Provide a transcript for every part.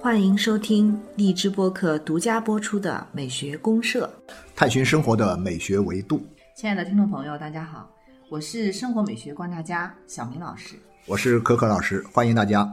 欢迎收听荔枝播客独家播出的《美学公社》，探寻生活的美学维度。亲爱的听众朋友，大家好，我是生活美学观察家小明老师。我是可可老师，欢迎大家。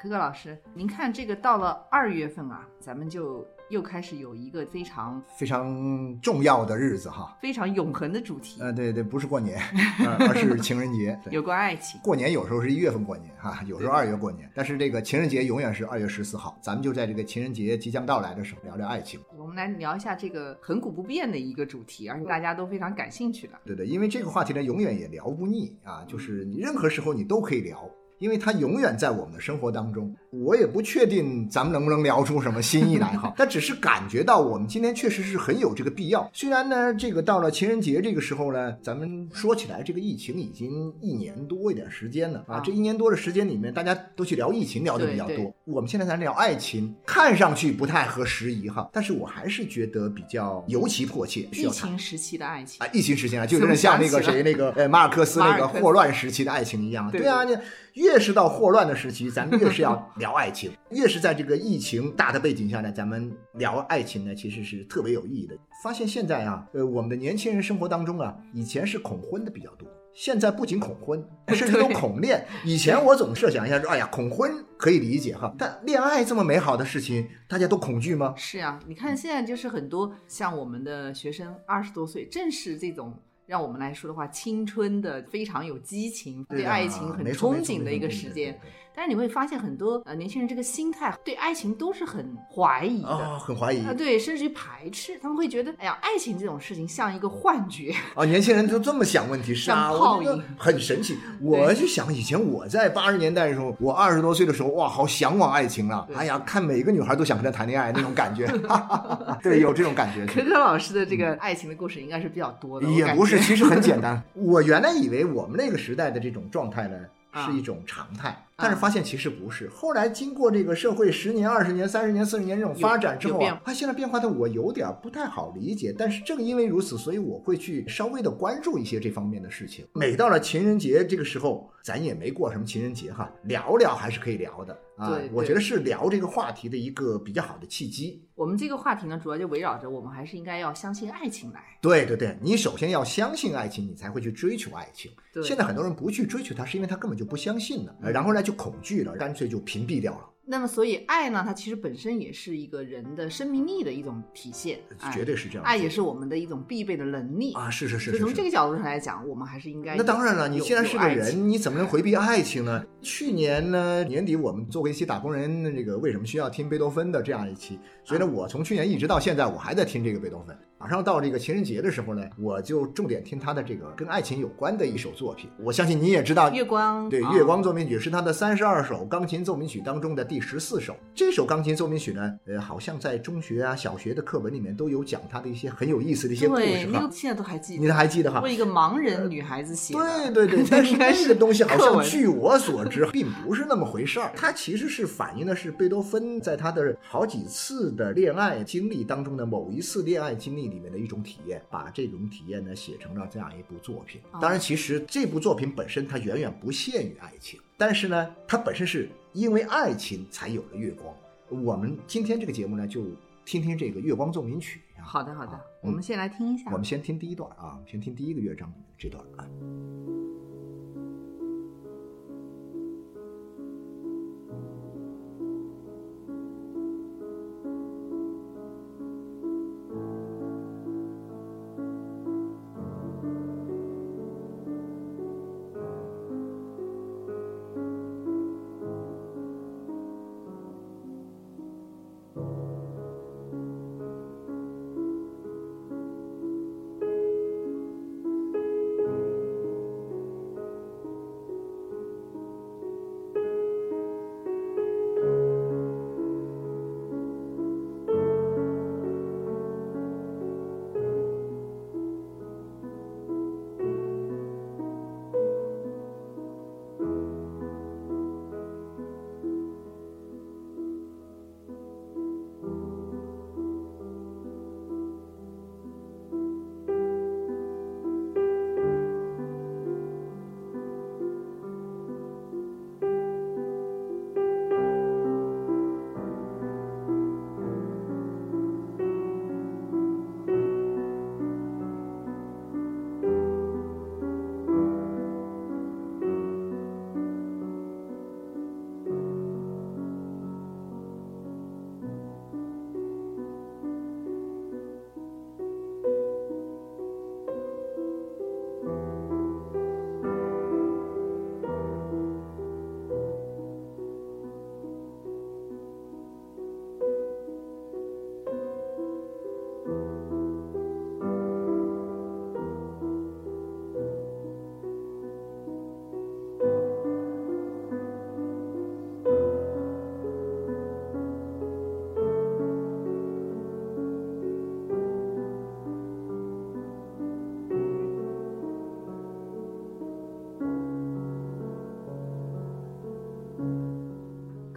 可可老师，您看这个到了二月份啊，咱们就又开始有一个非常非常重要的日子哈，非常永恒的主题。呃，对对，不是过年，呃而是情人节。有关爱情。过年有时候是一月份过年哈，有时候二月过年，但是这个情人节永远是二月十四号。咱们就在这个情人节即将到来的时候聊聊爱情。我们来聊一下这个恒古不变的一个主题，而且大家都非常感兴趣的。对对，因为这个话题呢，永远也聊不腻啊，就是你任何时候你都可以聊。因为它永远在我们的生活当中，我也不确定咱们能不能聊出什么新意来哈，但只是感觉到我们今天确实是很有这个必要。虽然呢，这个到了情人节这个时候呢，咱们说起来这个疫情已经一年多一点时间了啊，啊这一年多的时间里面，大家都去聊疫情聊的比较多。我们现在咱聊爱情，看上去不太合时宜哈，但是我还是觉得比较尤其迫切，需疫。情时期的爱情啊，疫情时期啊，就有点像那个谁，那个呃马尔克斯那个霍乱时期的爱情一样。对对啊，你越是到霍乱的时期，咱们越是要聊爱情；越是在这个疫情大的背景下呢，咱们聊爱情呢，其实是特别有意义的。发现现在啊，呃，我们的年轻人生活当中啊，以前是恐婚的比较多。现在不仅恐婚，甚至都恐恋。以前我总设想一下说，哎呀，恐婚可以理解哈，但恋爱这么美好的事情，大家都恐惧吗？是啊，你看现在就是很多像我们的学生二十多岁，正是这种让我们来说的话，青春的非常有激情，对啊爱情很憧憬的一个时间。。但是你会发现很多呃年轻人这个心态对爱情都是很怀疑的。啊、很怀疑啊，对，甚至于排斥，他们会觉得，哎呀，爱情这种事情像一个幻觉，啊，年轻人就这么想问题，是啊，我觉得影很神奇。我就想，以前我在八十年代的时候，我二十多岁的时候，哇，好向往爱情啊！对哎呀，看每个女孩都想跟他谈恋爱那种感觉，哈哈哈哈对，有这种感觉。可可老师的这个爱情的故事应该是比较多的，也不是，其实很简 单。我原来以为我们那个时代的这种状态呢，啊是一种常态，但是发现其实不是。后来经过这个社会十年、二十年、三十年、四十年这种发展之后有变啊，它现在变化的我有点不太好理解。但是正因为如此，所以我会去稍微的关注一些这方面的事情。每到了情人节这个时候，咱也没过什么情人节哈，聊聊还是可以聊的啊我觉得是聊这个话题的一个比较好的契机。我们这个话题呢，主要就围绕着我们还是应该要相信爱情来。对对对，你首先要相信爱情，你才会去追求爱情。对现在很多人不去追求它，是因为他根本就不相信了，呃然后呢就恐惧了，干脆就屏蔽掉了。那么，所以爱呢，它其实本身也是一个人的生命力的一种体现，哎绝对是这样。爱也是我们的一种必备的能力啊，是是是所以从。这个角度上来讲，我们还是应该那当然了，你既然是个，人，你怎么能回避爱情呢？去年呢年底，我们做过一期打工人的这个为什么需要听贝多芬的这样一期，所以呢，我从去年一直到现在，我还在听这个贝多芬。马上到这个情人节的时候呢，我就重点听他的这个跟爱情有关的一首作品。我相信你也知道，月光对，啊《月光奏鸣曲》是他的三十二首钢琴奏鸣曲当中的第十四首。这首钢琴奏鸣曲呢，呃，好像在中学啊、小学的课本里面都有讲他的一些很有意思的一些故对，事哈那个。现在都还记得，你都还记得哈？为一个盲人女孩子写的，对对对，但是那个东西好像据我所知，并不是那么回事儿。它其实是反映的是贝多芬在他的好几次的恋爱经历当中的某一次恋爱经历里面的一种体验，把这种体验呢写成了这样一部作品。哦当然，其实这部作品本身它远远不限于爱情，但是呢，它本身是因为爱情才有了月光。我们今天这个节目呢，就听听这个《月光奏鸣曲》啊。好的好的啊，我们先来听一下我。们先听第一段啊，先听第一个乐章这段啊。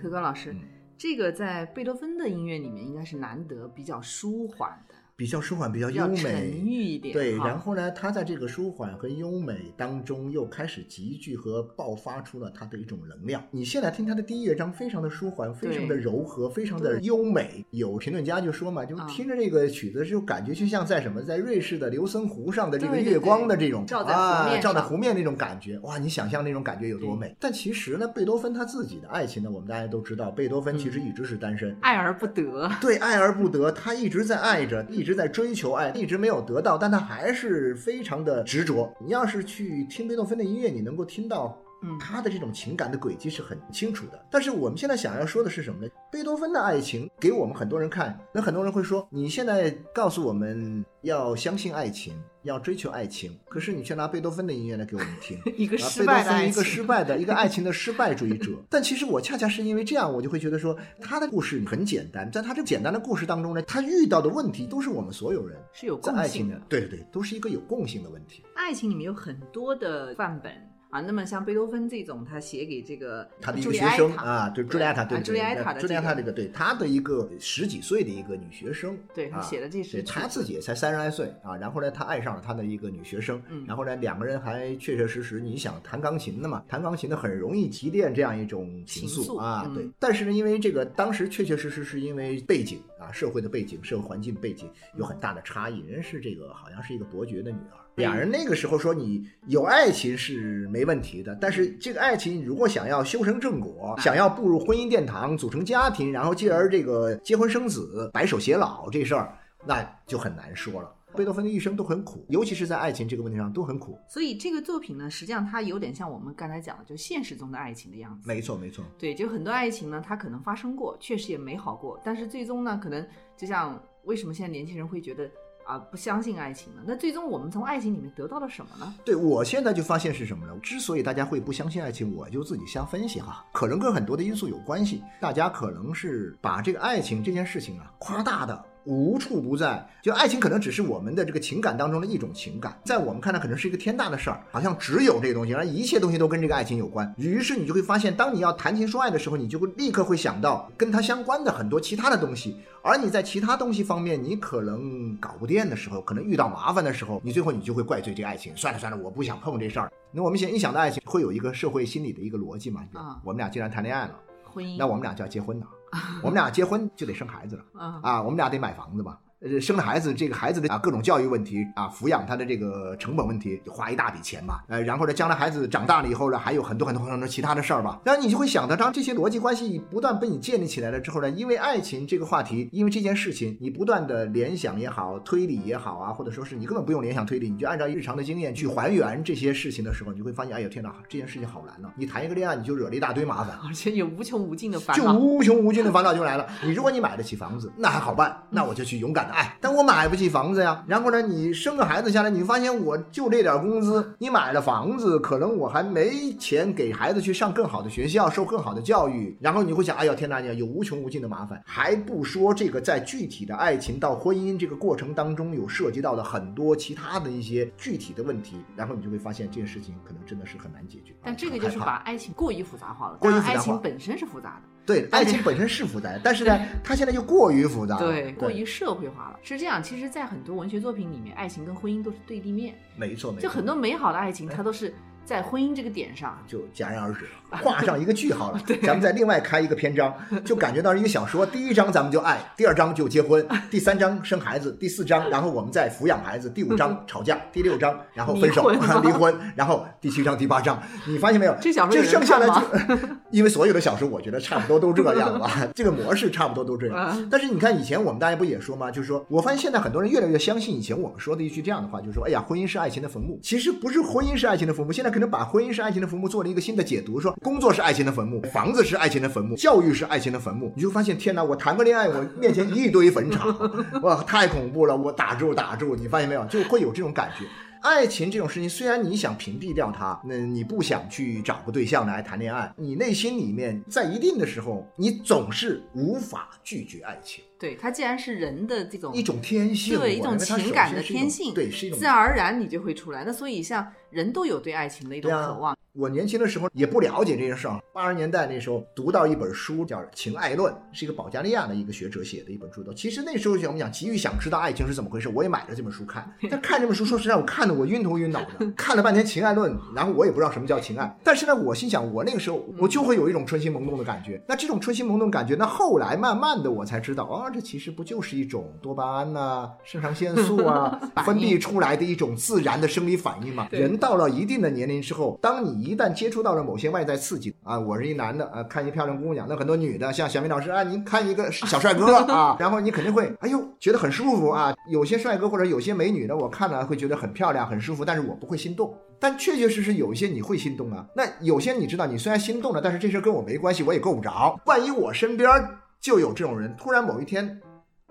高老师，嗯。这个在贝多芬的音乐里面应该是难得比较舒缓的，比较舒缓，比较优沉美。郁一点。对，然后呢，他在这个舒缓和优美当中，又开始集聚和爆发出了他的一种能量。你现在听他的第一乐章，非常的舒缓，非常的柔和，非常的优美。有评论家就说嘛，就啊听着这个曲子，就感觉就像在什么，在瑞士的琉森湖上的这个月光的这种照在湖啊，面照在湖面那种感觉，哇，你想象那种感觉有多美。但其实呢，贝多芬他自己的爱情呢，我们大家都知道，贝多芬其实嗯一直是单身。爱而不得，对，爱而不得，他一直在爱着，一 一直在追求爱，一直没有得到，但他还是非常的执着。你要是去听贝多芬的音乐，你能够听到嗯他的这种情感的轨迹是很清楚的。但是我们现在想要说的是什么呢？贝多芬的爱情给我们很多人看，那很多人会说，你现在告诉我们要相信爱情，要追求爱情，可是你却拿贝多芬的音乐来给我们听。一个啊，失败的一个。失败的一个爱情的失败主义者。但其实我恰恰是因为这样，我就会觉得说，他的故事很简单，在他这简单的故事当中呢，他遇到的问题都是我们所有人是有共性的，，的对对对，都是一个有共性的问题。爱情里面有很多的范本啊。那么像贝多芬这种，他写给这个他的一个学生啊，对，朱丽埃塔，对朱丽埃塔的朱丽埃塔这个对，他的一个十几岁的一个女学生，对他啊写的这是对他自己也才三十来岁啊，然后呢，他爱上了他的一个女学生，嗯然后呢，两个人还确确实实，你想弹钢琴的嘛，弹钢琴的很容易提炼这样一种情情愫啊，嗯对。但是呢，因为这个当时确确实实是因为背景啊，社会的背景、社会环境背景有很大的差异，人是这个好像是一个伯爵的女儿。两人那个时候说你有爱情是没问题的，但是这个爱情如果想要修成正果，想要步入婚姻殿堂，组成家庭，然后继而这个结婚生子、白首偕老这事儿，那就很难说了。贝多芬的一生都很苦，尤其是在爱情这个问题上都很苦。所以这个作品呢，实际上它有点像我们刚才讲的，就现实中的爱情的样子。没错，没错。对，就很多爱情呢，它可能发生过，确实也美好过，但是最终呢，可能就像为什么现在年轻人会觉得啊不相信爱情了？那最终我们从爱情里面得到了什么呢？对我现在就发现是什么呢？之所以大家会不相信爱情，我就自己瞎分析哈，可能跟很多的因素有关系。大家可能是把这个爱情这件事情啊夸大的。无处不在，就爱情可能只是我们的这个情感当中的一种情感，在我们看来可能是一个天大的事儿，好像只有这个东西，而一切东西都跟这个爱情有关。于是你就会发现，当你要谈情说爱的时候，你就会立刻会想到跟它相关的很多其他的东西，而你在其他东西方面，你可能搞不定的时候，可能遇到麻烦的时候，你最后你就会怪罪这个爱情。算了算了，我不想碰这事儿。那我们想一想到爱情，会有一个社会心理的一个逻辑嘛？啊我们俩既然谈恋爱了，婚姻那我们俩就要结婚了。我们俩结婚就得生孩子了啊啊，我们俩得买房子吧。呃，生了孩子，这个孩子的啊各种教育问题啊，抚养他的这个成本问题，花一大笔钱吧。呃，然后呢，将来孩子长大了以后呢，还有很多很多很多其他的事儿吧。然后你就会想到，当这些逻辑关系不断被你建立起来了之后呢，因为爱情这个话题，因为这件事情，你不断的联想也好，推理也好啊，或者说是你根本不用联想推理，你就按照日常的经验去还原这些事情的时候，你就会发现，哎呦天哪，这件事情好难呐、你谈一个恋爱，你就惹了一大堆麻烦。而且有无穷无尽的烦恼就。无穷无尽的烦恼就来了。你如果你买得起房子，那还好办，那我就去勇敢的爱。但我买不起房子呀。然后呢，你生个孩子下来，你发现我就这点工资，你买了房子，可能我还没钱给孩子去上更好的学校，受更好的教育。然后你会想，哎呀天哪，你有无穷无尽的麻烦，还不说这个在具体的爱情到婚姻这个过程当中有涉及到的很多其他的一些具体的问题，然后你就会发现这件事情可能真的是很难解决。但这个就是把爱情过于复杂化了。过于复杂化爱情本身是复杂的，对，爱情本身是复杂的，但是呢，它现在就过于复杂了。对，过于社会化了。是这样，其实，在很多文学作品里面，爱情跟婚姻都是对立面，没错，没错，就很多美好的爱情，它都是在婚姻这个点上。就戛然而止了，画上一个句号了。咱们再另外开一个篇章，就感觉到一个小说，第一章咱们就爱，第二章就结婚，第三章生孩子，第四章然后我们再抚养孩子，第五章 吵架，第六章然后分手离婚 然后第七章第八章，你发现没有？这小说这剩下来就，因为所有的小说我觉得差不多都这样吧，这个模式差不多都这样嗯。但是你看以前我们大家不也说吗？就是说我发现现在很多人越来越相信以前我们说的一句这样的话，就是说，哎呀，婚姻是爱情的坟墓。其实不是婚姻是爱情的坟墓，现在可能把婚姻是爱情的坟墓做了一个新的解读，说工作是爱情的坟墓，房子是爱情的坟墓，教育是爱情的坟墓。你就发现，天哪，我谈个恋爱，我面前一堆坟场，哇，太恐怖了！我打住打住，你发现没有？就会有这种感觉。爱情这种事情，虽然你想屏蔽掉它，那你不想去找个对象来谈恋爱，你内心里面在一定的时候，你总是无法拒绝爱情，对，它既然是人的这种一种天性，对一种情感的天性，对，是一种自然而然你就会出来。那所以像人都有对爱情的一种渴望。我年轻的时候也不了解这些事儿。八十年代那时候读到一本书叫《情爱论》，是一个保加利亚的一个学者写的一本著作。其实那时候我们讲急于想知道爱情是怎么回事，我也买了这本书看。但看这本书，说实在，我看的我晕头晕脑的，看了半天《情爱论》，然后我也不知道什么叫情爱。但是呢，我心想，我那个时候我就会有一种春心萌动的感觉。那这种春心萌动感觉，那后来慢慢的我才知道，啊，这其实不就是一种多巴胺呐、肾上腺素啊 分泌出来的一种自然的生理反应嘛？人到了一定的年龄之后，当你一旦接触到了某些外在刺激啊，我是一男的啊，看一漂亮姑娘，那很多女的像小明老师啊，您看一个小帅哥 啊，然后你肯定会哎呦觉得很舒服啊。有些帅哥或者有些美女呢，我看了会觉得很漂亮、很舒服，但是我不会心动。但确确实实有一些你会心动啊，那有些你知道，你虽然心动了，但是这事跟我没关系，我也够不着。万一我身边就有这种人，突然某一天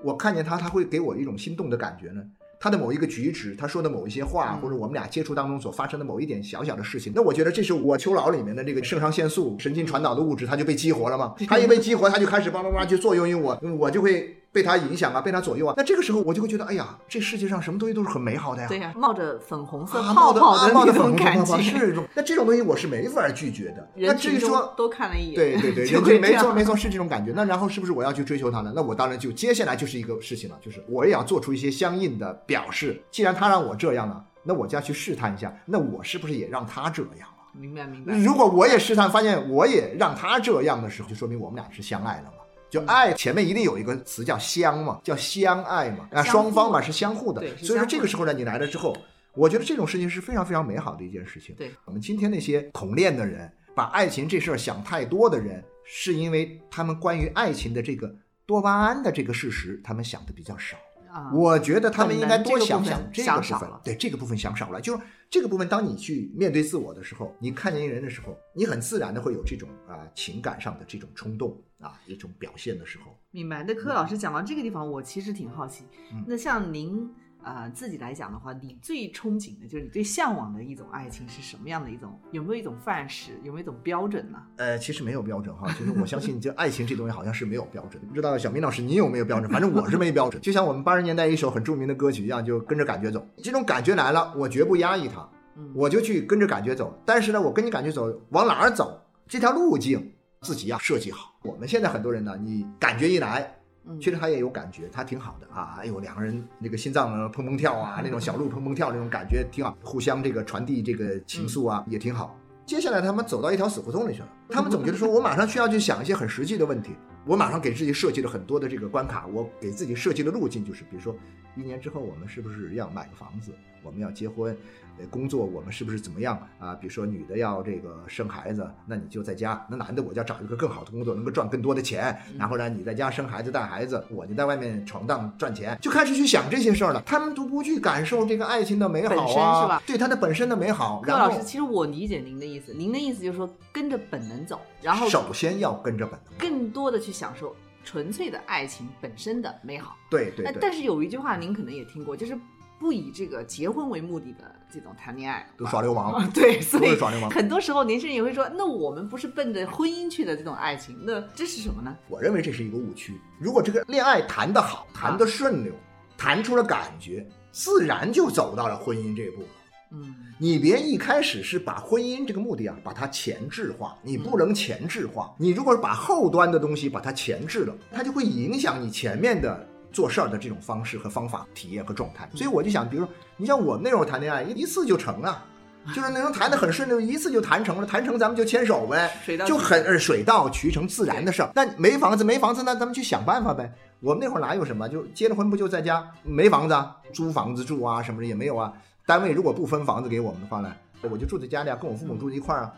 我看见他，他会给我一种心动的感觉呢？他的某一个举止，他说的某一些话，或者我们俩接触当中所发生的某一点小小的事情，那我觉得这是我丘脑里面的这个肾上腺素、神经传导的物质，它就被激活了嘛。它一被激活，它就开始叭叭叭就作用于我，我就会被他影响啊，被他左右啊。那这个时候我就会觉得，哎呀，这世界上什么东西都是很美好的呀。对呀、冒着粉红色啊，泡泡的那着粉红色种感觉，是这种，那这种东西我是没法拒绝的。那至于说都看了一眼，对对对，就人没错没错是这种感觉。那然后是不是我要去追求他呢？那我当然就接下来就是一个事情了，就是我也要做出一些相应的表示。既然他让我这样了，那我就要去试探一下，那我是不是也让他这样了？明白明白。如果我也试探发现我也让他这样的时候，就说明我们俩是相爱了嘛。就爱前面一定有一个词叫相嘛，叫相爱嘛，啊，双方嘛是相互的对。所以说这个时候呢，你来了之后，我觉得这种事情是非常非常美好的一件事情。对，我们今天那些同恋的人，把爱情这事儿想太多的人，是因为他们关于爱情的这个多巴胺的这个事实，他们想的比较少。啊，我觉得他们应该多想想这这个部分了，对这个部分想少了。就是这个部分，当你去面对自我的时候，你看见一个人的时候，你很自然的会有这种啊情感上的这种冲动啊一种表现的时候。明白。那柯老师讲到这个地方，我其实挺好奇。嗯那像您呃自己来讲的话，你最憧憬的就是你最向往的一种爱情是什么样的一种？有没有一种范式？有没有一种标准呢？呃，其实没有标准哈，就是我相信这爱情这东西好像是没有标准。不知道小明老师你有没有标准？反正我是没标准。就像我们八十年代一首很著名的歌曲一样，就跟着感觉走。这种感觉来了，我绝不压抑它，嗯，我就去跟着感觉走。但是呢，我跟你感觉走，往哪儿走？这条路径自己要设计好。我们现在很多人呢，你感觉一来，嗯其实他也有感觉，他挺好的啊。哎呦，两个人那个心脏砰砰跳啊，那种小鹿砰砰跳那种感觉挺好，互相这个传递这个情愫啊，也挺好。接下来他们走到一条死胡同里去了，他们总觉得说，我马上需要去想一些很实际的问题，我马上给自己设计了很多的这个关卡，我给自己设计的路径就是，比如说一年之后我们是不是要买个房子，我们要结婚，呃，工作我们是不是怎么样啊？比如说女的要这个生孩子，那你就在家；那男的我就要找一个更好的工作，能够赚更多的钱。然后呢，你在家生孩子带孩子，我就在外面闯荡赚钱，就开始去想这些事儿了。他们都不去感受这个爱情的美好啊，是吧对它的本身的美好。然后老师，其实我理解您的意思，您的意思就是说跟着本能走，然后首先要跟着本能。更多的去享受纯粹的爱情本身的美好。哎，对对对，但是有一句话您可能也听过，就是不以这个结婚为目的的这种谈恋爱都耍流氓啊，对，所是耍流氓。很多时候年轻人也会说，那我们不是奔着婚姻去的这种爱情，那这是什么呢？我认为这是一个误区。如果这个恋爱谈得好，谈得顺溜，谈出了感觉，自然就走到了婚姻这一步。嗯，你别一开始是把婚姻这个目的啊，把它前置化，你不能前置化。你如果把后端的东西把它前置了，它就会影响你前面的做事儿的这种方式和方法、体验和状态。所以我就想，比如说，你像我们那时候谈恋爱，一次就成啊。就是那种谈得很顺溜，一次就谈成了，谈成咱们就牵手呗，就很呃水到渠成自然的事儿。那没房子没房子，那咱们去想办法呗。我们那会儿哪有什么，就结了婚不就在家没房子啊，租房子住啊什么的也没有啊。单位如果不分房子给我们的话呢，我就住在家里啊，跟我父母住在一块儿啊。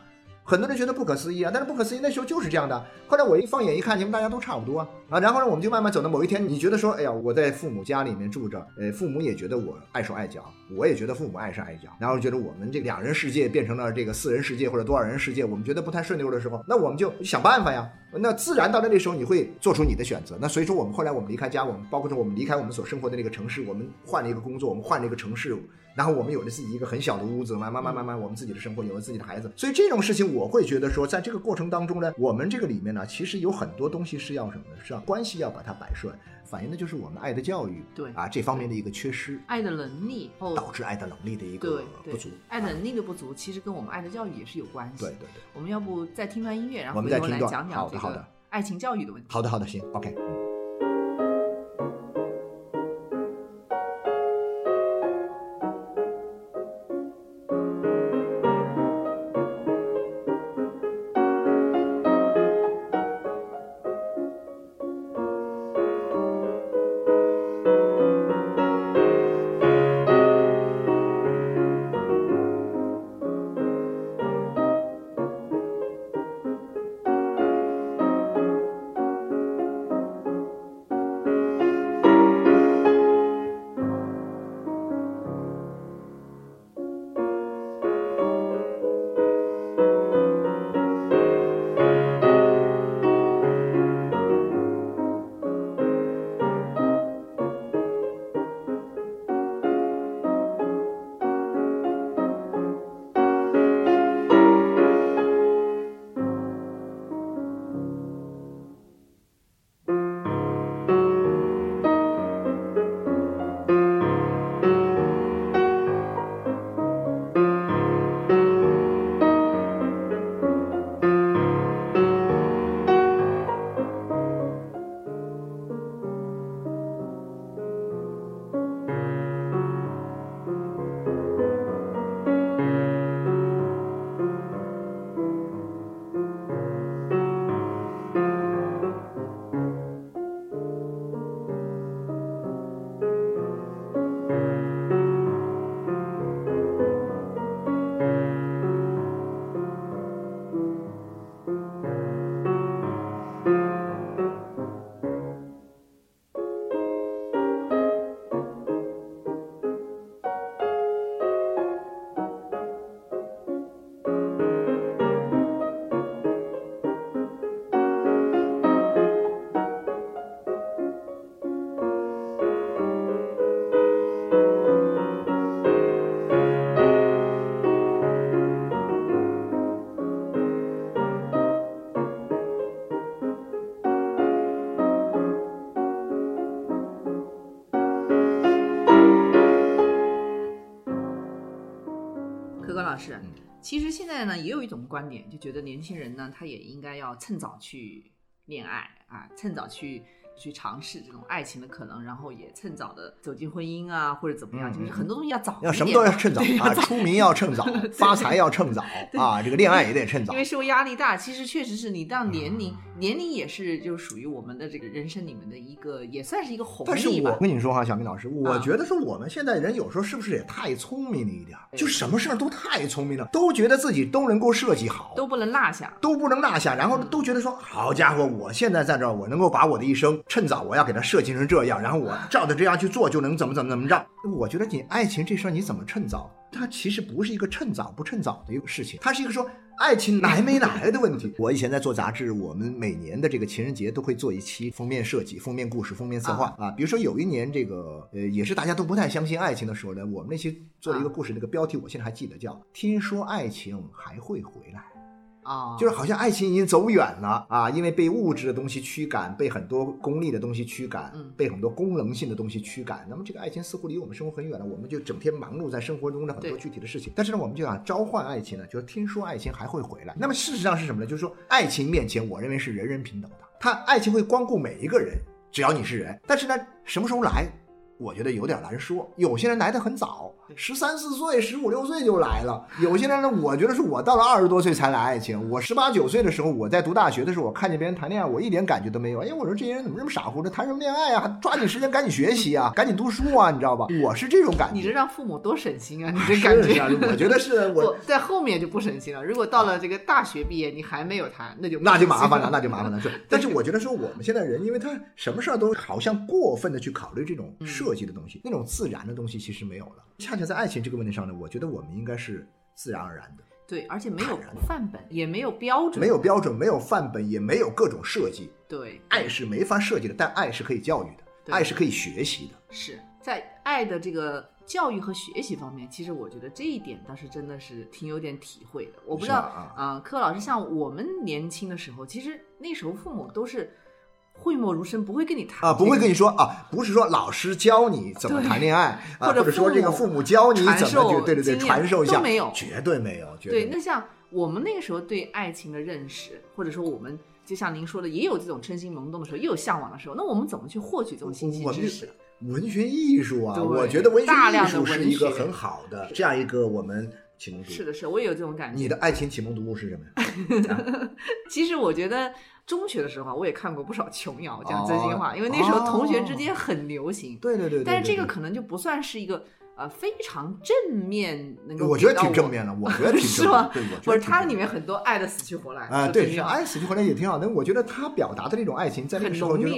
很多人觉得不可思议啊，但是不可思议那时候就是这样的。后来我一放眼一看，你们大家都差不多啊，然后呢，我们就慢慢走到某一天，你觉得说，哎呀，我在父母家里面住着，呃，父母也觉得我碍手碍脚，我也觉得父母碍手碍脚，然后觉得我们这两人世界变成了这个四人世界或者多少人世界，我们觉得不太顺溜的时候，那我们就想办法呀。那自然到了那时候，你会做出你的选择。那所以说，我们后来我们离开家，我们包括说我们离开我们所生活的那个城市，我们换了一个工作，我们换了一个城市，然后我们有了自己一个很小的屋子，慢慢慢慢慢，我们自己的生活，有了自己的孩子，所以这种事情我会觉得说，在这个过程当中呢，我们这个里面呢，其实有很多东西是要什么呢？是要关系要把它摆顺，反映的就是我们爱的教育，对啊这方面的一个缺失，爱的能力，后导致爱的能力的一个不足，爱的能力的不足，其实跟我们爱的教育也是有关系。对对对。我们要不再听段音乐，然后我们再听段讲讲这好的好的个爱情教育的问题。好的好的，行，OK。其实现在呢也有一种观点，就觉得年轻人呢他也应该要趁早去恋爱啊，趁早去去尝试这种爱情的可能，然后也趁早的走进婚姻啊，或者怎么样，嗯就是很多东西要早要什么都要趁早啊，出名要趁早，发财要趁早 啊，这个恋爱也得趁早因。为社会压力大，其实确实是你到年龄，嗯年龄也是就属于我们的这个人生里面的一个，也算是一个红利但是。我跟你说哈，小明老师，我啊觉得说我们现在人有时候是不是也太聪明了一点儿？就什么事儿都太聪明了，都觉得自己都能够设计好，都不能落下。都不能落下，然后嗯都觉得说，好家伙，我现在在这儿，我能够把我的一生趁早，我要给它设计成这样，然后我照着这样去做，就能怎么怎么怎么着。我觉得你爱情这事儿你怎么趁早？它其实不是一个趁早不趁早的一个事情，它是一个说爱情来没来的问题。我以前在做杂志，我们每年的这个情人节都会做一期封面设计、封面故事、封面策划啊。比如说有一年这个呃，也是大家都不太相信爱情的时候呢，我们那期做了一个故事，那个标题我现在还记得，叫《听说爱情还会回来》。啊，就是好像爱情已经走远了啊，因为被物质的东西驱赶，被很多功利的东西驱赶，嗯被很多功能性的东西驱赶。那么这个爱情似乎离我们生活很远了，我们就整天忙碌在生活中的很多具体的事情。但是呢，我们就想召唤爱情呢，就是听说爱情还会回来。那么事实上是什么呢？就是说，爱情面前，我认为是人人平等的，它爱情会光顾每一个人，只要你是人。但是呢，什么时候来？我觉得有点难说，有些人来的很早，十三四岁、十五六岁就来了；有些人呢，我觉得是我到了二十多岁才来爱情。我十八九岁的时候，我在读大学的时候，我看见别人谈恋爱，我一点感觉都没有。哎呀，我说这些人怎么这么傻乎的，谈什么恋爱啊？还抓紧时间赶紧学习啊，赶紧读书啊，你知道吧？我是这种感觉。你这让父母多省心啊！你这感觉，啊，我觉得是 我在后面就不省心了。如果到了这个大学毕业，你还没有谈，那就那就麻烦了，那就麻烦了。是，但是我觉得说我们现在人，因为他什么事儿都好像过分的去考虑这种嗯设计的东西，那种自然的东西其实没有了。恰恰在爱情这个问题上呢，我觉得我们应该是自然而然的，对，而且没有范本，也没有标准，没有标准，没有范本，也没有各种设计。对爱是没法设计的，但爱是可以教育的。爱是可以学习的。是在爱的这个教育和学习方面，其实我觉得这一点倒是真的是挺有点体会的。我不知道啊，柯老师，像我们年轻的时候，其实那时候父母都是讳莫如深，不会跟你谈啊，不会跟你说啊，不是说老师教你怎么谈恋爱啊，或者说这个父母教你怎么去，对对对，传授一下，都没有绝对没有，绝对，没有那像我们那个时候对爱情的认识，或者说我们就像您说的，也有这种春心萌动的时候，也有向往的时候，那我们怎么去获取这种信息知识？文学艺术啊，我觉得文学艺术是一个很好的这样一个我们启蒙读物。是的，是，我也有这种感觉。你的爱情启蒙读物是什么呀？其实我觉得中学的时候啊，我也看过不少琼瑶，讲真心话，哦因为那时候同学之间很流行。对对对对，但是这个可能就不算是一个呃非常正面能够，我觉得挺正面的，我觉得 挺是吗？正面对，我觉不是，得挺正面它里面很多爱的死去活来啊，对，爱死去活来也挺好的。我觉得他表达的那种爱情，在那个很时候就。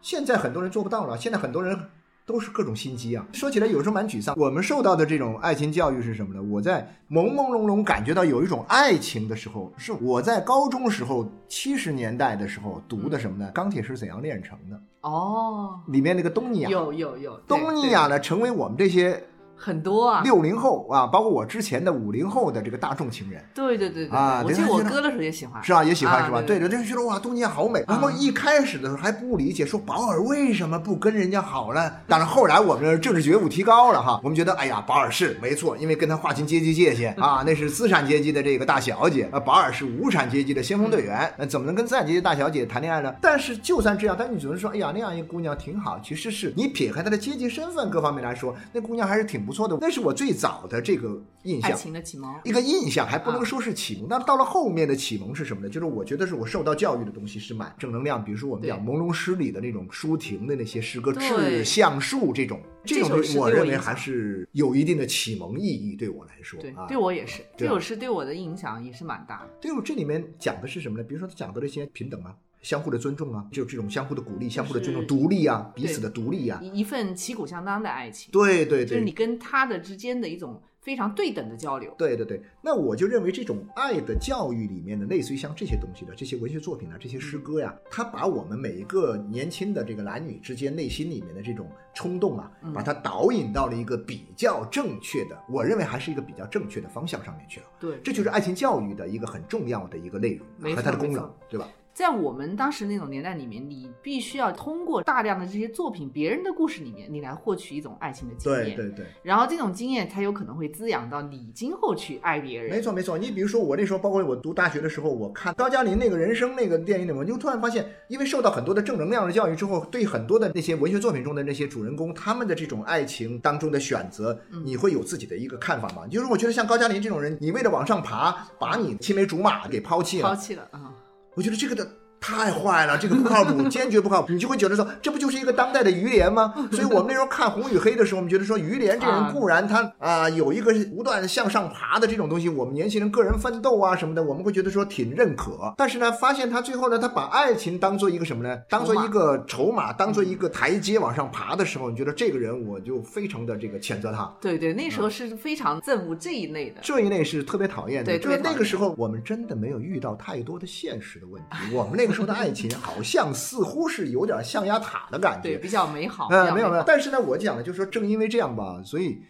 现在很多人做不到了，现在很多人都是各种心机啊。说起来有时候蛮沮丧。我们受到的这种爱情教育是什么呢？我在朦朦胧胧感觉到有一种爱情的时候，是我在高中时候七十年代的时候读的什么呢？钢铁是怎样炼成的》哦，里面那个东尼亚，有有有，对东尼亚呢成为我们这些很多啊，六零后啊，包括我之前的五零后的这个大众情人。对对对对，啊我记得我哥的时候也喜欢，是吧？也喜欢啊是吧？对对的，就觉得哇，东京好美。然后一开始的时候还不理解，说保尔为什么不跟人家好呢？但是后来我们的政治觉悟提高了哈，我们觉得哎呀，保尔是没错，因为跟他划清阶级界限 啊，那是资产阶级的这个大小姐，啊，保尔是无产阶级的先锋队员，那怎么能跟资产阶级大小姐谈恋爱呢？但是就算这样，但你只能说，哎呀，那样一个姑娘挺好。其实是你撇开她的阶级身份各方面来说，那姑娘还是挺不错的。那是我最早的这个印象爱。情的启蒙，一个印象还不能说是启蒙，但到了后面的启蒙是什么呢？就是我觉得是我受到教育的东西是蛮正能量，比如说我们讲朦胧诗里的那种舒婷的那些诗歌，对致橡树这种，这种东西我认为还是有一定的启蒙意义，对我来说对啊，，对我也是，这首诗对我的影响也是蛮大的。对我这里面讲的是什么呢？比如说他讲的这些平等啊。相互的尊重啊，就这种相互的鼓励、相互的尊重、独立啊，彼此的独立啊，一一份旗鼓相当的爱情，对对对，就是你跟他的之间的一种非常对等的交流。对对对，那我就认为这种爱的教育里面的，类似于像这些东西的这些文学作品啊，这些诗歌呀，它把我们每一个年轻的这个男女之间内心里面的这种冲动啊，嗯。把它导引到了一个比较正确的，我认为还是一个比较正确的方向上面去了。对，这就是爱情教育的一个很重要的一个内容没和它的功能对吧？在我们当时那种年代里面，你必须要通过大量的这些作品、别人的故事里面，你来获取一种爱情的经验。对对对。然后这种经验，才有可能会滋养到你今后去爱别人。没错没错，你比如说我那时候，包括我读大学的时候，我看高加林那个人生那个电影里面，我就突然发现，因为受到很多的正能量的教育之后，对很多的那些文学作品中的那些主人公，他们的这种爱情当中的选择，你会有自己的一个看法吗？就是我觉得像高加林这种人，你为了往上爬，把你青梅竹马给抛弃了抛，弃了啊、我觉得这个的。太坏了，这个不靠谱，坚决不靠谱。你就会觉得说，这不就是一个当代的于连吗？所以我们那时候看《红与黑》的时候，我们觉得说，于连这人啊固然他啊、有一个不断向上爬的这种东西，我们年轻人个人奋斗啊什么的，我们会觉得说挺认可。但是呢，发现他最后呢，他把爱情当做一个什么呢？当做一个筹码，当做一个台阶往上爬的时候，你觉得这个人我就非常的这个谴责他。对对，那时候是非常憎恶这一类的。这一类是特别讨厌的，对就是那个时候我们真的没有遇到太多的现实的问题，我们那个时候的爱情 好像似乎是有点象牙塔的感对，觉。比较美好。比呃，没有没有，但是呢，我讲的就是说，正因为这样吧，所以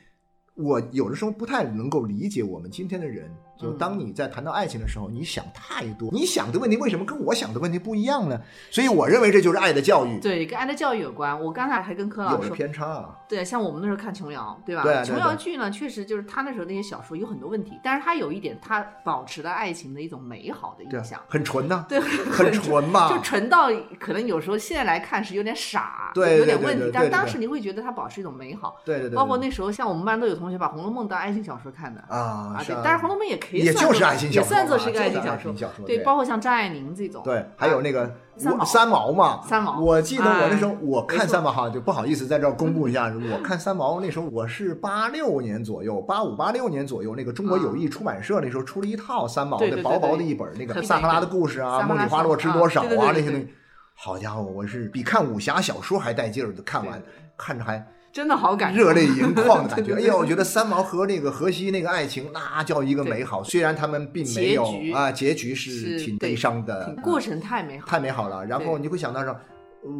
我有的时候不太能够理解我们今天的人，就嗯当你在谈到爱情的时候，你想太多，你想的问题为什么跟我想的问题不一样呢？所以我认为这就是爱的教育，对，跟爱的教育有关。我刚才还跟柯老有了师说，偏差啊。对，像我们那时候看琼瑶，对吧？对对琼瑶剧呢，确实就是他那时候那些小说有很多问题，但是他有一点，他保持了爱情的一种美好的印象。，很纯呐、对，很纯嘛，就纯到可能有时候现在来看是有点傻，对有点问题但当时你会觉得他保持一种美好。对对对，对包括那时候，像我们班都有同学把《红楼梦》当爱情小说看的啊，对但是，《红楼梦》也可以也就是爱情小说也算作是一个爱情小说对，包括像张爱玲这种，对，还有那个三三毛嘛，三毛我记得我那时候哎我看三毛哈，就不好意思在这儿公布一下，我看三毛那时候我是八六年左右，八五八六年左右，那个中国友谊出版社那时候出了一套三毛的薄薄的一本那个很撒哈拉的故事啊，梦里花落知啊多少啊那些东西。好家伙，我是比看武侠小说还带劲儿的，看完看着还真的好感热泪盈眶的感觉。哎呀，我觉得三毛和那个荷西那个爱情，那叫一个美好。虽然他们并没有啊，结局是是挺悲伤的，过程太美好，太美好了。然后你会想到说，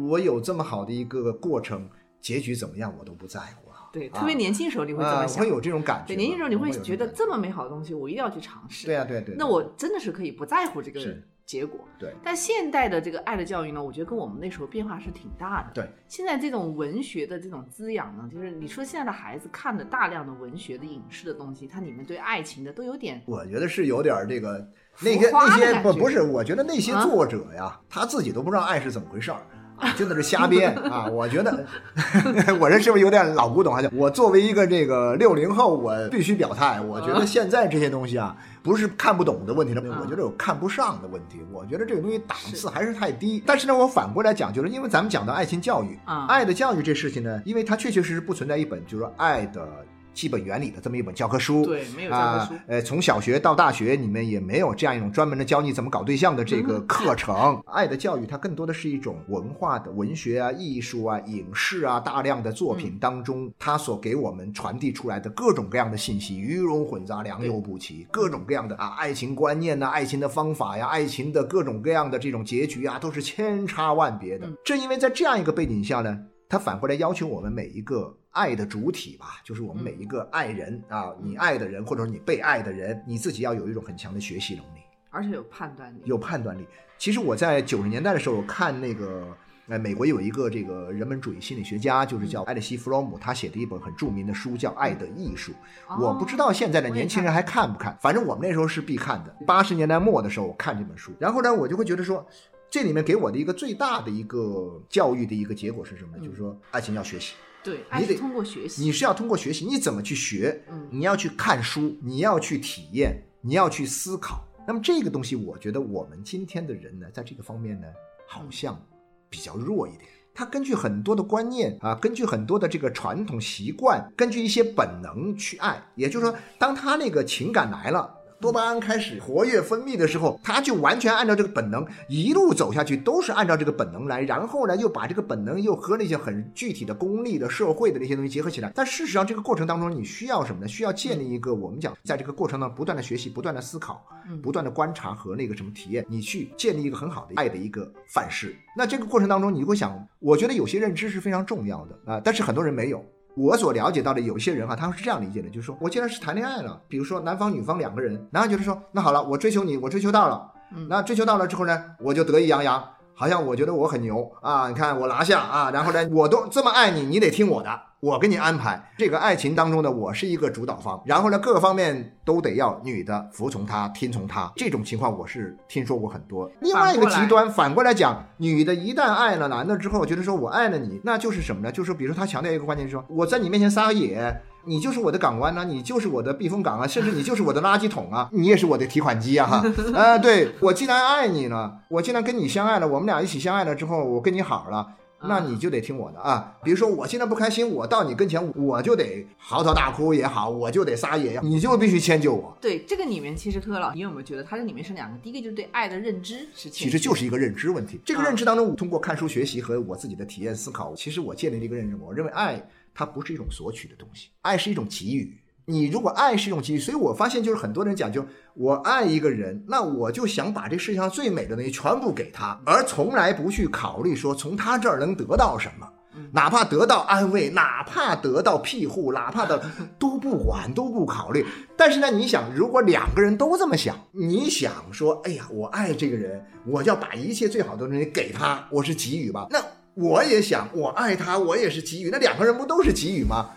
我有这么好的一个过程，结局怎么样我都不在乎啊。对，啊特别年轻时候你会这么想，呃会有这种感觉。对，年轻时候你会觉得这么美好的东西，我一定要去尝试。对啊，对对。那我真的是可以不在乎这个是结果。对但现代的这个爱的教育呢，我觉得跟我们那时候变化是挺大的。对，现在这种文学的这种滋养呢，就是你说现在的孩子看的大量的文学的影视的东西，它里面对爱情的都有点我觉得是有点儿这个那些那些不不是，我觉得那些啊作者呀，他自己都不知道爱是怎么回事儿。啊，就在这瞎编啊！我觉得 我这是不是有点老古董？还是我作为一个这个六零后，我必须表态。我觉得现在这些东西啊，不是看不懂的问题了，嗯我觉得有看不上的问题。我觉得这个东西档次还是太低。但是呢，我反过来讲，就是因为咱们讲到爱情教育，啊爱的教育这事情呢，因为它确确实实不存在一本就是说爱的基本原理的这么一本教科书。对没有教科书啊。呃，从小学到大学，你们也没有这样一种专门的教你怎么搞对象的这个嗯课程。爱的教育它更多的是一种文化的、文学啊、艺术啊、影视啊大量的作嗯品当中，它所给我们传递出来的各种各样的信息，鱼龙混杂、良莠不齐，各种各样的啊爱情观念呐、爱情的方法呀、爱情的各种各样的这种结局啊，都是千差万别的嗯。正因为在这样一个背景下呢。它反过来要求我们每一个爱的主体吧，就是我们每一个爱人啊，你爱的人或者说你被爱的人，你自己要有一种很强的学习能力，而且有判断力。有判断力。其实我在九十年代的时候看那个，呃，美国有一个这个人文主义心理学家，就是叫艾利希·弗洛姆，他写的一本很著名的书叫《爱的艺术》。我不知道现在的年轻人还看不看，反正我们那时候是必看的。八十年代末的时候，我看这本书，然后呢，我就会觉得说，这里面给我的一个最大的一个教育的一个结果是什么呢？就是说，爱情要学习。对，你得是通过学习。你是要通过学习，你怎么去学？嗯你要去看书，你要去体验，你要去思考。那么这个东西，我觉得我们今天的人呢，在这个方面呢，好像比较弱一点。他根据很多的观念啊，根据很多的这个传统习惯，根据一些本能去爱。也就是说，当他那个情感来了。多巴胺开始活跃分泌的时候，他就完全按照这个本能一路走下去，都是按照这个本能来。然后呢，又把这个本能又和那些很具体的功利的社会的那些东西结合起来。但事实上，这个过程当中你需要什么呢？需要建立一个我们讲，在这个过程当中不断的学习、不断的思考、嗯不断的观察和那个什么体验，你去建立一个很好的爱的一个范式。那这个过程当中，你会想，我觉得有些认知是非常重要的啊、但是很多人没有。我所了解到的有些人哈、他们是这样理解的，就是说我既然是谈恋爱了，比如说男方女方两个人，男方觉得说，那好了，我追求你，我追求到了，嗯。那追求到了之后呢，我就得意洋洋，好像我觉得我很牛啊，你看我拿下啊，然后呢，我都这么爱你，你得听我的，我给你安排。这个爱情当中呢，我是一个主导方，然后呢，各个方面都得要女的服从他、听从他。这种情况我是听说过很多。另外一个极端，反过来讲，女的一旦爱了男的之后，觉得说我爱了你，那就是什么呢？就是比如说他强调一个观点，就是说我在你面前撒野。你就是我的港湾呐、你就是我的避风港啊，甚至你就是我的垃圾桶啊，你也是我的提款机啊哈。啊，对我既然爱你了，我既然跟你相爱了，我们俩一起相爱了之后，我跟你好了。那你就得听我的啊！比如说，我现在不开心，我到你跟前，我就得嚎啕大哭也好，我就得撒野也好，你就必须迁就我。对这个里面，其实柯老，你有没有觉得它这里面是两个？第一个就是对爱的认知是，其实就是一个认知问题。这个认知当中，我通过看书学习和我自己的体验思考，其实我建立了一个认知，我认为爱它不是一种索取的东西，爱是一种给予。你如果爱是一种给予，所以我发现就是很多人讲究我爱一个人，那我就想把这世界上最美的东西全部给他，而从来不去考虑说从他这儿能得到什么。哪怕得到安慰，哪怕得到庇护，哪怕的都不管，都不考虑。但是呢，你想，如果两个人都这么想，你想说，哎呀，我爱这个人，我要把一切最好的东西给他，我是给予吧？那我也想，我爱他，我也是给予。那两个人不都是给予吗？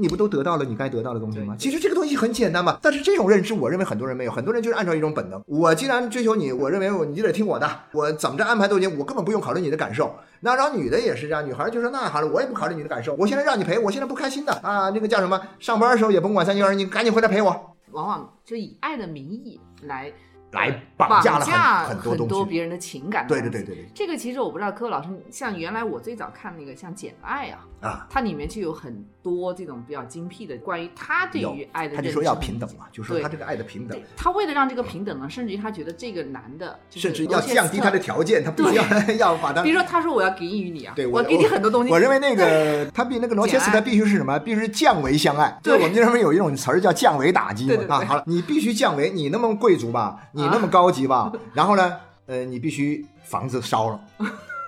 你不都得到了你该得到的东西吗？其实这个东西很简单嘛。但是这种认知，我认为很多人没有，很多人就是按照一种本能。我既然追求你，我认为我你就得听我的，我怎么着安排都行，我根本不用考虑你的感受。那然后女的也是这样，女孩就说那好了，我也不考虑你的感受，我现在让你陪，我现在不开心的啊，那个叫什么？上班的时候也甭管三七二十一，你赶紧回来陪我。往往就以爱的名义来来绑绑架了架很很多东西。别人的情感的对对对对对这个其实我不知道，柯老师，像原来我最早看那个像《简爱》啊，啊，它里面就有很多这种比较精辟的关于他对于爱的他就说要平等嘛，就说他这个爱的平等，他为了让这个平等呢，甚至于他觉得这个男的，甚至要降低他的条件，他必须要 要把他比如说，他说我要给予你啊，对我给你很多东西，我认为那个他比那个罗切斯特必须是什么？必须是降维相爱。对我们认为有一种词儿叫降维打击嘛啊。好了，你必须降维，你那么贵族吧，你那么高级吧，然后呢，呃，你必须房子烧了。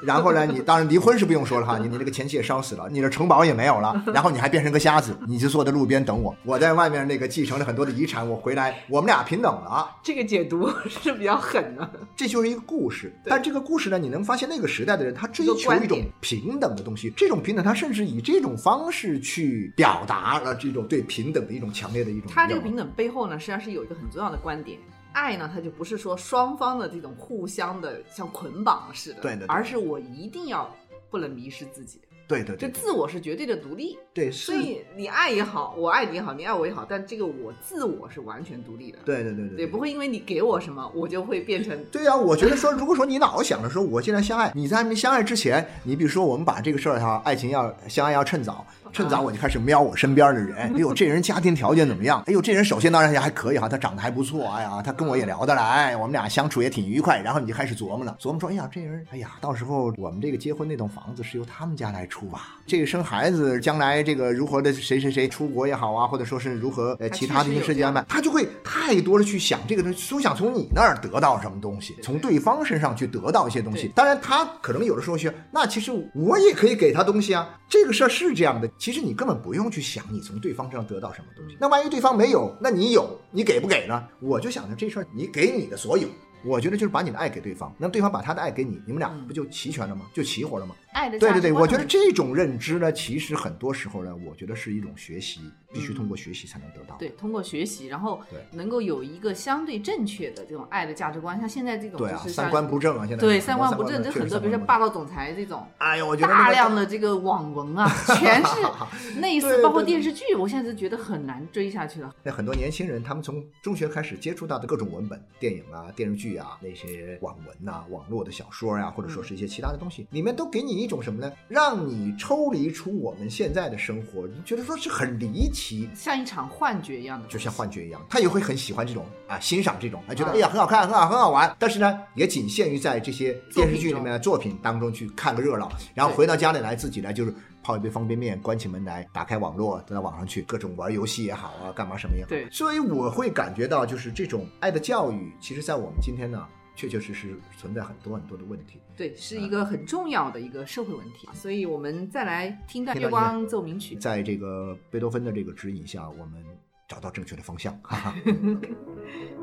然后呢，你当然离婚是不用说了哈，你你那个前妻也烧死了，你的城堡也没有了，然后你还变成个瞎子，你就坐在路边等我，我在外面那个继承了很多的遗产，我回来，我们俩平等了。这个解读是比较狠的。这就是一个故事，但这个故事呢，你能发现那个时代的人他追求一种平等的东西，这种平等他甚至以这种方式去表达了这种对平等的一种强烈的一种他这个平等背后呢，实际上是有一个很重要的观点。爱呢，它就不是说双方的这种互相的像捆绑似的，对对对而是我一定要不能迷失自己，对对对对自我是绝对的独立。对是，所以你爱也好，我爱你也好，你爱我也好，但这个我自我是完全独立的，对对对对对，不会因为你给我什么，我就会变成对呀、我觉得说，如果说你老想着说，我既然相爱，你在还没相爱之前，你比如说我们把这个事儿哈，爱情要相爱要趁早，趁早我就开始瞄我身边的人，哎呦，这人家庭条件怎么样？哎呦，这人首先当然也还可以哈，他长得还不错，哎呀，他跟我也聊得来，我们俩相处也挺愉快，然后你就开始琢磨了，琢磨说，哎呀，这人，哎呀，到时候我们这个结婚那栋房子是由他们家来出吧？这个生孩子将来这个如何的谁谁谁出国也好啊，或者说是如何呃其他的一些事情安排，他就会太多的去想这个东西，都想从你那儿得到什么东西，从对方身上去得到一些东西。当然，他可能有的时候去，那其实我也可以给他东西啊。这个事儿是这样的，其实你根本不用去想你从对方身上得到什么东西。那万一对方没有，那你有，你给不给呢？我就想着这事儿，你给你的所有。我觉得就是把你的爱给对方，那对方把他的爱给你，你们俩不就齐全了吗？就齐活了吗？爱的对对对，我觉得这种认知呢，其实很多时候呢，我觉得是一种学习，必须通过学习才能得到。对，通过学习，然后对能够有一个相对正确的这种爱的价值观，像现在这种对三观不正啊，现在对三观不正，就很多，比如说霸道总裁这种。哎呀，我觉得那个大量的这个网文啊，全是类似，包括电视剧，我现在就觉得很难追下去了。那很多年轻人，他们从中学开始接触到的各种文本、电影啊、电视剧啊、那些网文呐、网络的小说呀、或者说是一些其他的东西，里面都给你一种什么呢？让你抽离出我们现在的生活，你觉得说是很离奇。像一场幻觉一样的，就像幻觉一样，他也会很喜欢这种啊，欣赏这种，啊，觉得啊哎呀很好看，很好，很好玩。但是呢，也仅限于在这些电视剧里面的作品当中去看个热闹，然后回到家里来自己来就是泡一杯方便面，关起门来，打开网络，到网上去各种玩游戏也好啊，干嘛什么也好。对所以我会感觉到，就是这种爱的教育，其实在我们今天呢，确确实实存在很多很多的问题。对，是一个很重要的一个社会问题。所以我们再来听段《月光奏鸣曲》。在这个贝多芬的这个指引下，我们找到正确的方向。哈哈。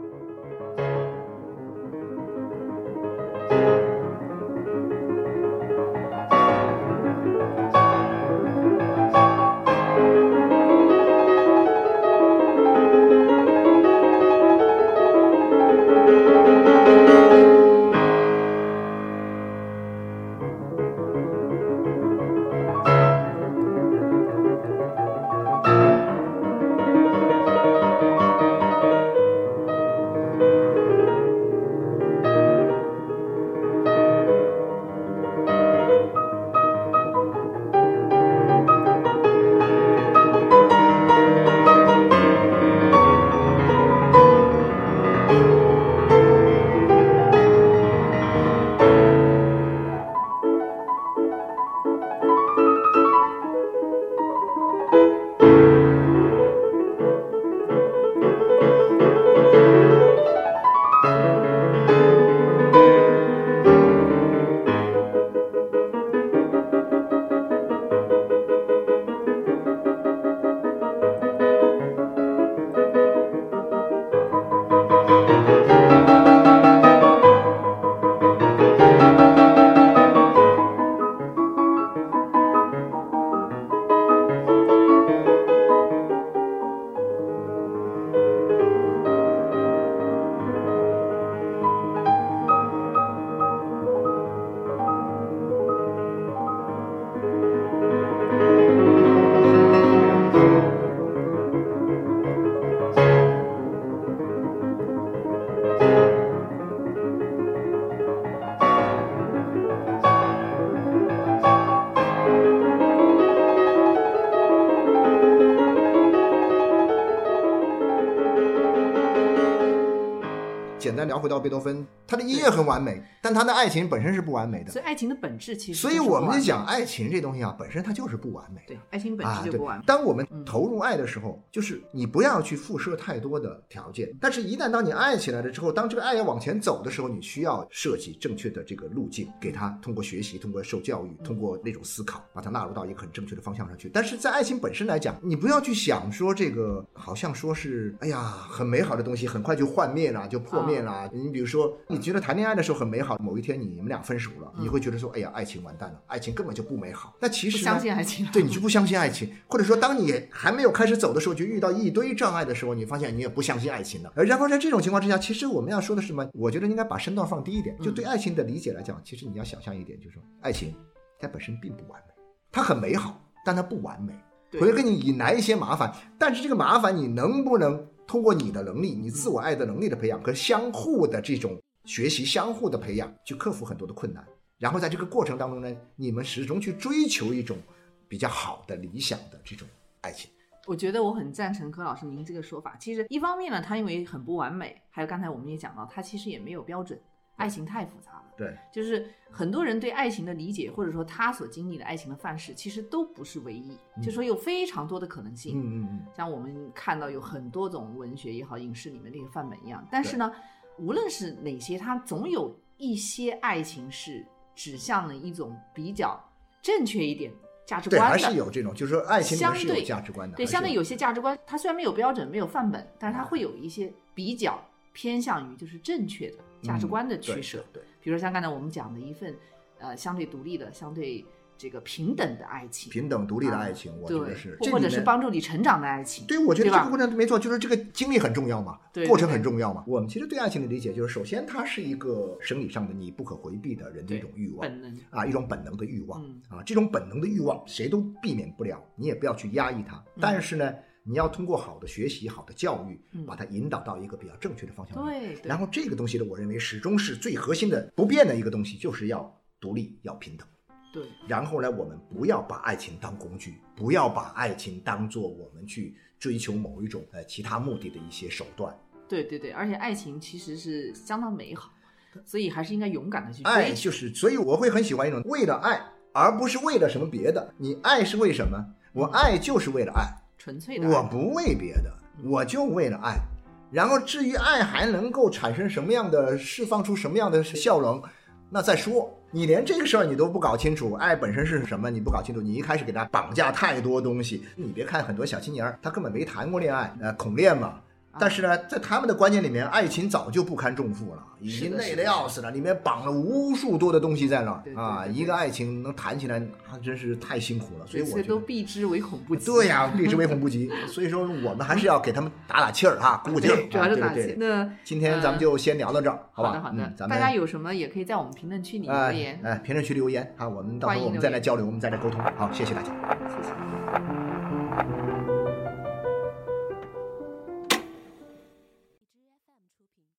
单聊回到贝多芬，他的音乐很完美，但他的爱情本身是不完美的。所以爱情的本质其实所以我们就讲爱情这东西啊，本身它就是不完美的。对爱情本啊，对质就不完美。当我们嗯投入爱的时候，就是你不要去附设太多的条件，但是一旦当你爱起来了之后，当这个爱要往前走的时候，你需要设计正确的这个路径，给他通过学习，通过受教育，通过那种思考，把它纳入到一个很正确的方向上去。但是在爱情本身来讲，你不要去想说这个好像说是哎呀很美好的东西，很快就幻灭了，就破灭了。你比如说，你觉得谈恋爱的时候很美好，某一天你们俩分手了，你会觉得说，哎呀，爱情完蛋了，爱情根本就不美好。那其实呢不相信爱情对，你就不相信爱情，或者说当你还没有开始走的时候，就遇到一堆障碍的时候，你发现你也不相信爱情了。而然后在这种情况之下，其实我们要说的是什么？我觉得应该把身段放低一点，就对爱情的理解来讲，其实你要想象一点，就是说爱情它本身并不完美，它很美好，但它不完美，对会给你引来一些麻烦。但是这个麻烦你能不能通过你的能力，你自我爱的能力的培养和相互的这种学习、相互的培养，去克服很多的困难。然后在这个过程当中呢，你们始终去追求一种比较好的、理想的这种爱情。我觉得我很赞成柯老师您这个说法。其实一方面呢，它因为很不完美，还有刚才我们也讲到，它其实也没有标准，爱情太复杂了。对，就是很多人对爱情的理解，或者说他所经历的爱情的范式，其实都不是唯一，就说有非常多的可能性。嗯嗯嗯，像我们看到有很多种文学也好，影视里面那个范本一样。但是呢，无论是哪些，它总有一些爱情是指向了一种比较正确一点价值，观的。对还是有这种，就是说爱情是有相对价值观的。对，相对有些价值观，它虽然没有标准、没有范本，但是它会有一些比较偏向于就是正确的价值观的嗯取舍。对对比如像刚才我们讲的一份呃相对独立的、相对这个平等的爱情，平等独立的啊爱情，我觉得是，或或者是帮助你成长的爱情。对，我觉得这个过程没错，就是这个经历很重要嘛，对过程很重要嘛。我们其实对爱情的理解就是，首先它是一个生理上的你不可回避的人的一种欲望本能啊，一种本能的欲望嗯啊，这种本能的欲望谁都避免不了，你也不要去压抑它。但是呢，你要通过好的学习、好的教育，嗯把它引导到一个比较正确的方向对然后这个东西呢，我认为始终是最核心的、不变的一个东西，就是要独立、要平等。对然后呢，我们不要把爱情当工具，不要把爱情当做我们去追求某一种呃其他目的的一些手段。对对对，而且爱情其实是相当美好，所以还是应该勇敢的去爱追求。就是，所以我会很喜欢一种为了爱，而不是为了什么别的。你爱是为什么？我爱就是为了爱，纯粹的爱。我不为别的，我就为了爱。然后至于爱还能够产生什么样的，释放出什么样的笑容，那再说。你连这个事儿你都不搞清楚，爱本身是什么，你不搞清楚，你一开始给他绑架太多东西。你别看很多小青年儿，他根本没谈过恋爱，呃，恐恋嘛。但是呢，在他们的观念里面，爱情早就不堪重负了，已经累得要死了，里面绑了无数多的东西在那儿啊！一个爱情能谈起来，还真是太辛苦了。所以我觉得。避之唯恐不及。对呀、避之唯恐不及。所以说，我们还是要给他们打打气儿哈，鼓鼓劲儿对，。主要是打啊对对对。气那今天咱们就先聊到这儿，好吧？好的好的嗯，咱们大家有什么也可以在我们评论区里留哎言。哎，评论区留言啊，我们到时候我们再来交流，我们再来沟通。好，谢谢大家。谢谢。